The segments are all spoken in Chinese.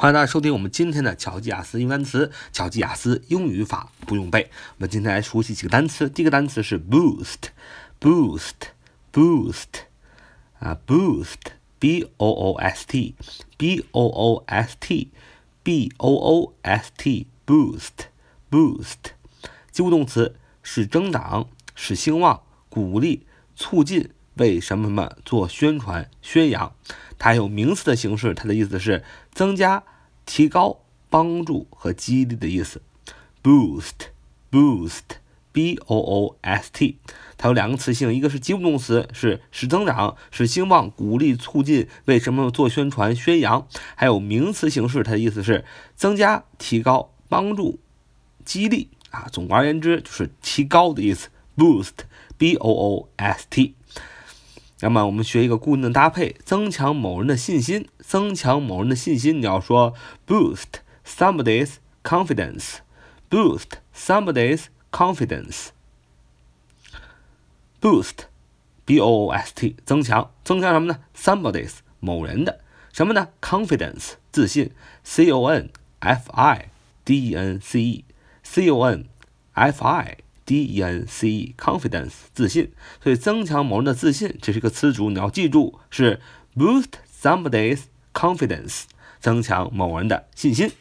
欢迎大家收听我们今天的巧记雅思英语单词，巧记雅思英语法不用背。我们今天来熟悉几个单词。第一个单词是 boost，boost，boost 啊，boost，b o o s t，b o o s t，b o o s t，boost，boost，及物动词是增长，是兴旺，鼓励，促进。为什么什么做宣传宣扬？它有名词的形式，它的意思是增加、提高、帮助和激励的意思。boost，boost，b o o s t，它有两个词性，一个是及物动词，是使增长，使兴旺、鼓励、促进，为什么做宣传宣扬？还有名词形式，它的意思是增加、提高、帮助、激励啊。总而言之，就是提高的意思。boost，b o o s t。那么我们学一个固定的搭配，增强某人的信心。增强某人的信心，你要说 boost somebody's confidence。boost somebody's confidence。boost，b o o s t，增强，增强什么呢？somebody's 某人的什么呢？confidence 自信。c o n f i d e n c e，c o n f i。D E N C E confidence 自信，所以增强某人的自信，这是一个词组，你要记住是 boost somebody's confidence，增强某人的信心。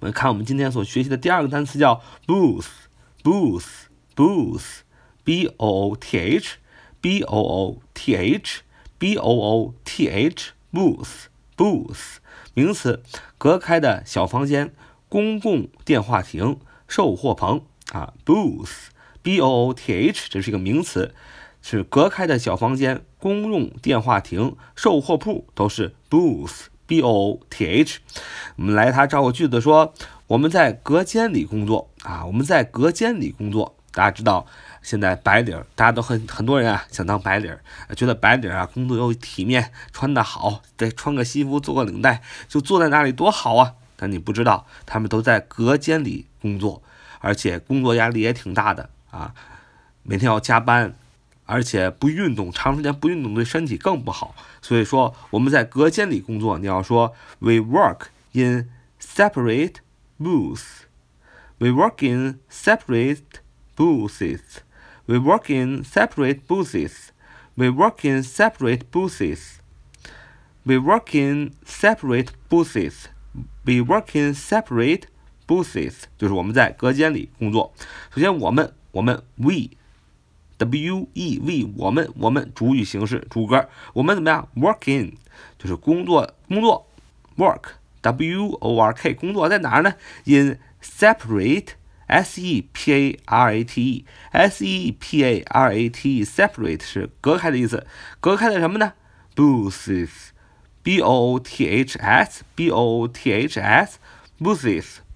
我们看我们今天所学习的第二个单词叫 booth，booth，booth，b o o t h，b o o t h，b o o t h，booth，booth，名词，隔开的小房间，公共电话亭，售货棚。啊，booth，b o o t h，这是一个名词，是隔开的小房间、公用电话亭、售货铺，都是 booth，b o o t h。我们来它造个句子，说我们在隔间里工作啊，我们在隔间里工作。大家知道，现在白领，大家都很很多人啊想当白领，觉得白领啊工作又体面，穿得好，再穿个西服，做个领带，就坐在那里多好啊。但你不知道，他们都在隔间里工作。而且工作压力也挺大的啊，每天要加班，而且不运动，长时间不运动对身体更不好。所以说我们在隔间里工作，你要说 We work in separate booths. We work in separate booths. We work in separate booths. We work in separate booths. We work in separate booths. We work in separate Booths 就是我们在隔间里工作。首先，我们我们 we，w e we 我们我们主语形式主格，我们怎么样？Working 就是工作工作，work，w o r k 工作在哪儿呢？In separate s e p a r a t e s e p a r a t e separate 是隔开的意思，隔开的什么呢？Booths b o o t h s b o o t h s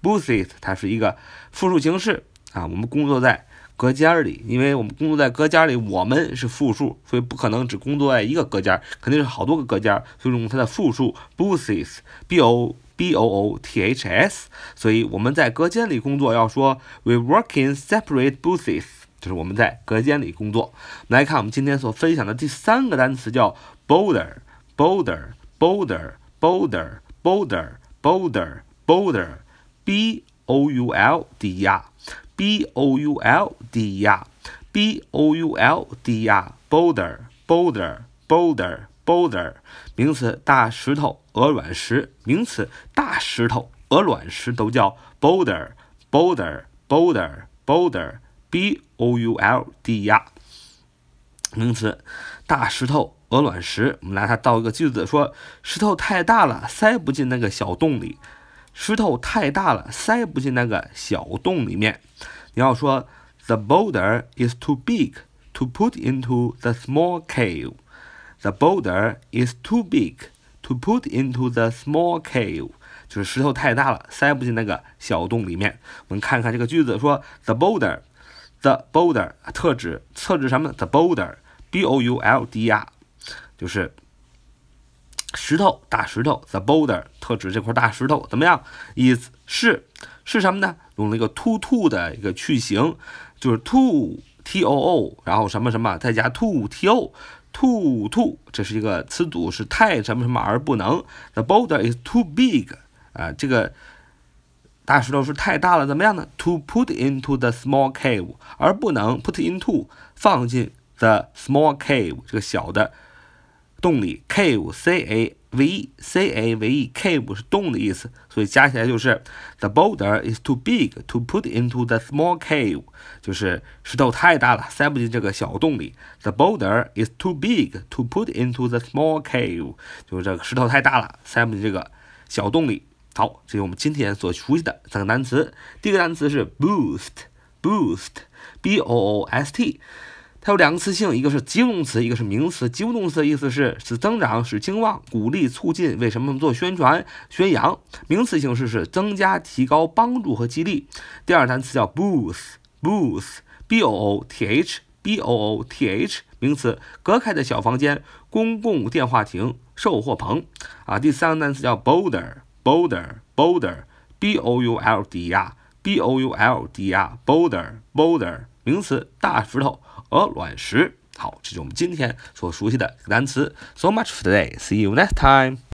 Booths，它是一个复数形式啊。我们工作在隔间里，因为我们工作在隔间里，我们是复数，所以不可能只工作在一个隔间，肯定是好多个隔间，所以用它的复数 booths，b o b o o t h s。所以我们在隔间里工作，要说 we work in separate booths，就是我们在隔间里工作。来看我们今天所分享的第三个单词叫 boulder，boulder，boulder，boulder，boulder，boulder。B o u l d e r，b o u l d e r，b o u l d e r，boulder，boulder，boulder，boulder，名词大石头、鹅卵石。名词大石头、鹅卵石都叫 boulder，boulder，boulder，boulder，b o u l d e r。名词大石头、鹅卵石。我们来它造一个句子，说石头太大了，塞不进那个小洞里。石头太大了，塞不进那个小洞里面。你要说，The boulder is too big to put into the small cave. The boulder is too big to put into the small cave. 就是石头太大了，塞不进那个小洞里面。我们看看这个句子，说 The boulder，The boulder 特指特指什么？The boulder，B O U L D R，就是。石头，大石头，the boulder，特指这块大石头，怎么样？is 是是什么呢？用了一个 to to 的一个去形，就是 to t o o，然后什么什么，再加 to t o too too，这是一个词组，是太什么什么而不能。The boulder is too big，啊，这个大石头是太大了，怎么样呢？To put into the small cave，而不能 put into 放进 the small cave 这个小的洞里。Cave c a v e c a v e cave 是洞的意思，所以加起来就是 The boulder is too big to put into the small cave，就是石头太大了，塞不进这个小洞里。The boulder is too big to put into the small cave，就是这个石头太大了，塞不进这个小洞里。好，这是我们今天所熟悉的三个单词。第一个单词是 boost，boost，b o o s t。 它有两个词性，一个是及物动词，一个是名词。及物动词的意思是使增长、使兴旺、鼓励、促进，为什么做宣传、宣扬。名词形式是增加、提高、帮助和激励。第二单词叫 booth，booth，b o o t h，b o o t h，名词，隔开的小房间、公共电话亭、售货棚。啊，第三个单词叫 boulder，boulder，boulder，b o u l d r，b o u l d r，boulder，boulder，名词，大石头。鹅卵石，好，这是我们今天所熟悉的单词。So much for today. See you next time.